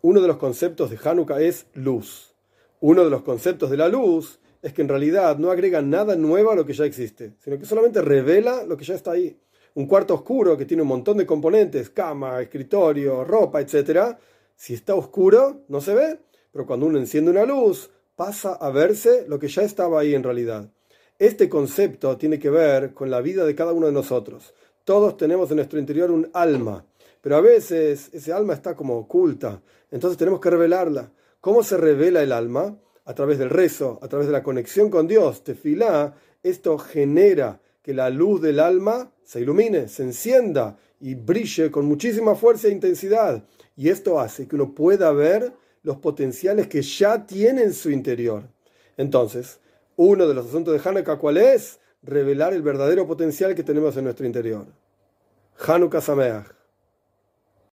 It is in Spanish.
Uno de los conceptos de Hanukkah es luz. Uno de los conceptos de la luz es que en realidad no agrega nada nuevo a lo que ya existe, sino que solamente revela lo que ya está ahí. Un cuarto oscuro que tiene un montón de componentes, cama, escritorio, ropa, etc. Si está oscuro, no se ve, pero cuando uno enciende una luz, pasa a verse lo que ya estaba ahí en realidad. Este concepto tiene que ver con la vida de cada uno de nosotros. Todos tenemos en nuestro interior un alma, pero a veces ese alma está como oculta, entonces tenemos que revelarla. ¿Cómo se revela el alma? A través del rezo, a través de la conexión con Dios, tefilá, esto genera que la luz del alma se ilumine, se encienda y brille con muchísima fuerza e intensidad. Y esto hace que uno pueda ver los potenciales que ya tiene en su interior. Entonces, uno de los asuntos de Hanukkah, ¿cuál es? Revelar el verdadero potencial que tenemos en nuestro interior. Hanukkah Sameach.